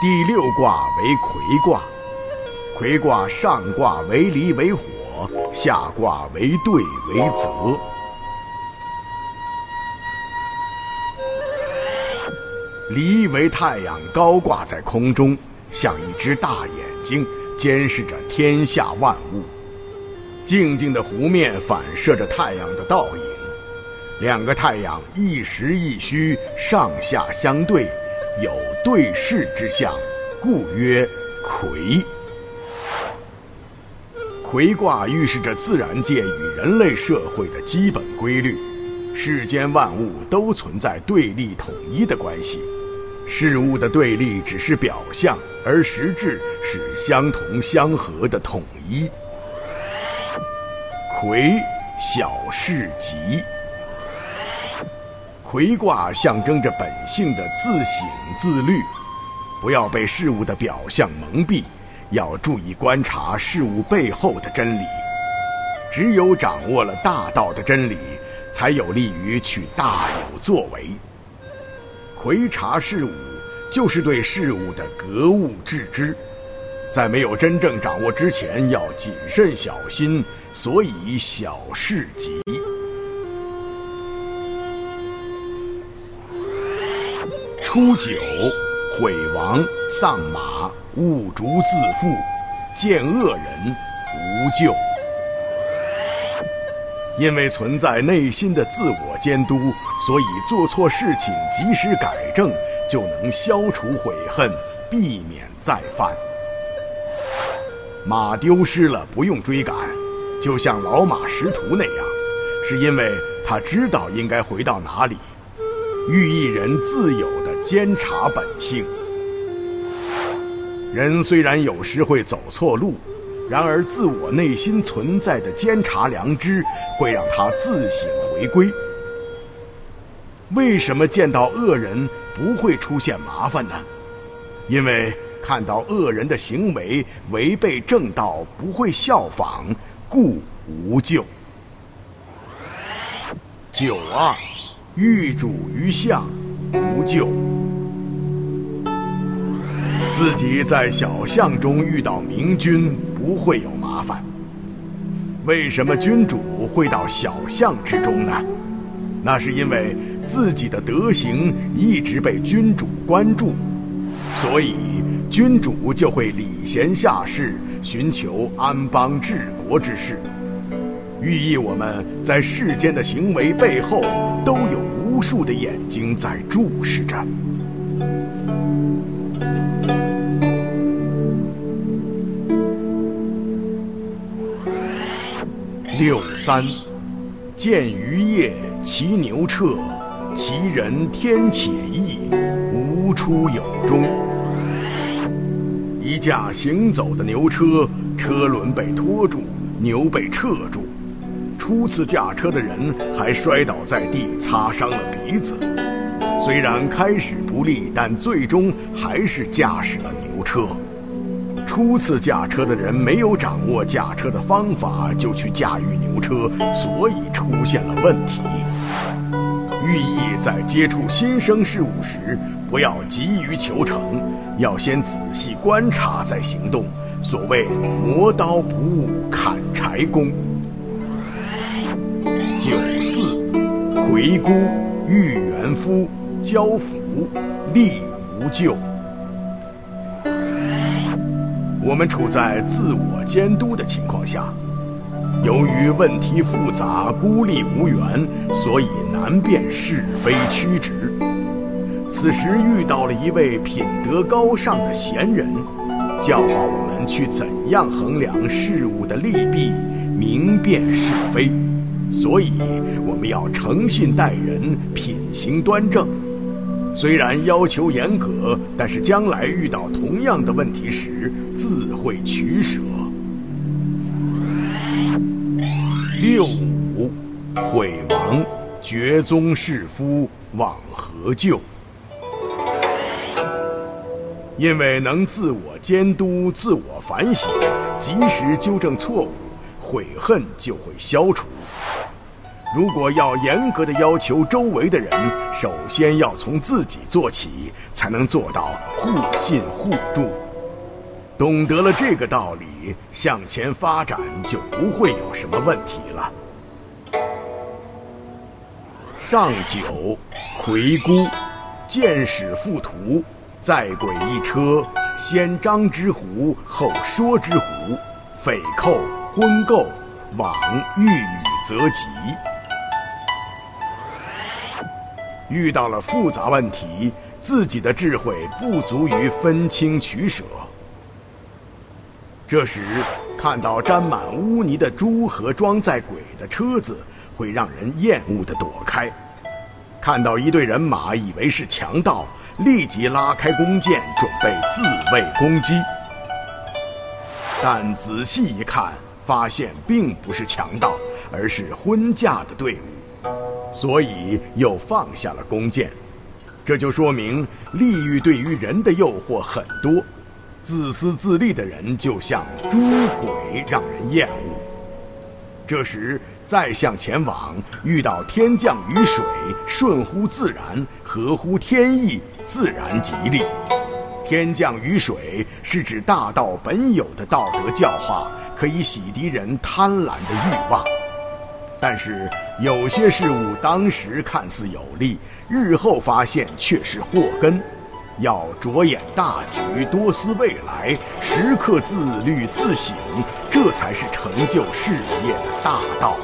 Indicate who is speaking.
Speaker 1: 第六卦为魁卦，魁卦上卦为离为火，下卦为兑为泽。离为太阳高挂在空中，像一只大眼睛，监视着天下万物。静静的湖面反射着太阳的倒影，两个太阳一实一虚，上下相对，有对视之象，故曰魁。魁卦预示着自然界与人类社会的基本规律，世间万物都存在对立统一的关系。事物的对立只是表象，而实质是相同相合的统一。魁，小事吉。魁卦象征着本性的自省自律，不要被事物的表象蒙蔽，要注意观察事物背后的真理。只有掌握了大道的真理，才有利于去大有作为。魁察事物，就是对事物的格物致知，在没有真正掌握之前，要谨慎小心，所以小事急。初九，毁亡丧马，误竹自负，见恶人无咎。因为存在内心的自我监督，所以做错事情及时改正，就能消除悔恨，避免再犯。马丢失了不用追赶，就像老马识途那样，是因为他知道应该回到哪里，寓意人自有监察本性。人虽然有时会走错路。然而，自我内心存在的监察良知，会让他自省回归。为什么见到恶人不会出现麻烦呢？因为看到恶人的行为违背正道，不会效仿，故无咎。九二，遇主于相，无咎。自己在小巷中遇到明君，不会有麻烦。为什么君主会到小巷之中呢？那是因为自己的德行一直被君主关注，所以君主就会礼贤下士，寻求安邦治国之事，寓意我们在世间的行为背后都有无数的眼睛在注视着。六三，见鱼夜骑牛彻，其人天且异，无出有终。一架行走的牛车，车轮被拖住，牛被掣住。初次驾车的人还摔倒在地，擦伤了鼻子。虽然开始不利，但最终还是驾驶了牛车。初次驾车的人没有掌握驾车的方法，就去驾驭牛车，所以出现了问题。寓意在接触新生事物时，不要急于求成，要先仔细观察再行动。所谓磨刀不误砍柴工。九四，魁孤，遇元夫，交福，利无咎。我们处在自我监督的情况下，由于问题复杂、孤立无援，所以难辨是非曲直。此时遇到了一位品德高尚的贤人，教化我们去怎样衡量事物的利弊，明辨是非。所以我们要诚信待人，品行端正。虽然要求严格，但是将来遇到同样的问题时，自会取舍。六五，悔亡，绝宗弑夫，往何咎？因为能自我监督、自我反省，及时纠正错误，悔恨就会消除。如果要严格的要求周围的人，首先要从自己做起，才能做到互信互助。懂得了这个道理，向前发展就不会有什么问题了。上九，魁孤，见使附图，在轨一车，先张之狐，后说之狐，匪寇昏垢，往欲与则吉。遇到了复杂问题，自己的智慧不足以分清取舍。这时，看到沾满污泥的猪和装载鬼的车子，会让人厌恶地躲开；看到一队人马，以为是强盗，立即拉开弓箭，准备自卫攻击。但仔细一看，发现并不是强盗，而是婚嫁的队伍。所以又放下了弓箭，这就说明利欲对于人的诱惑很多，自私自利的人就像猪鬼，让人厌恶。这时再向前往，遇到天降雨水，顺乎自然，合乎天意，自然吉利。天降雨水是指大道本有的道德教化，可以洗涤人贪婪的欲望。但是有些事物当时看似有利，日后发现却是祸根，要着眼大局，多思未来，时刻自律自省，这才是成就事业的大道。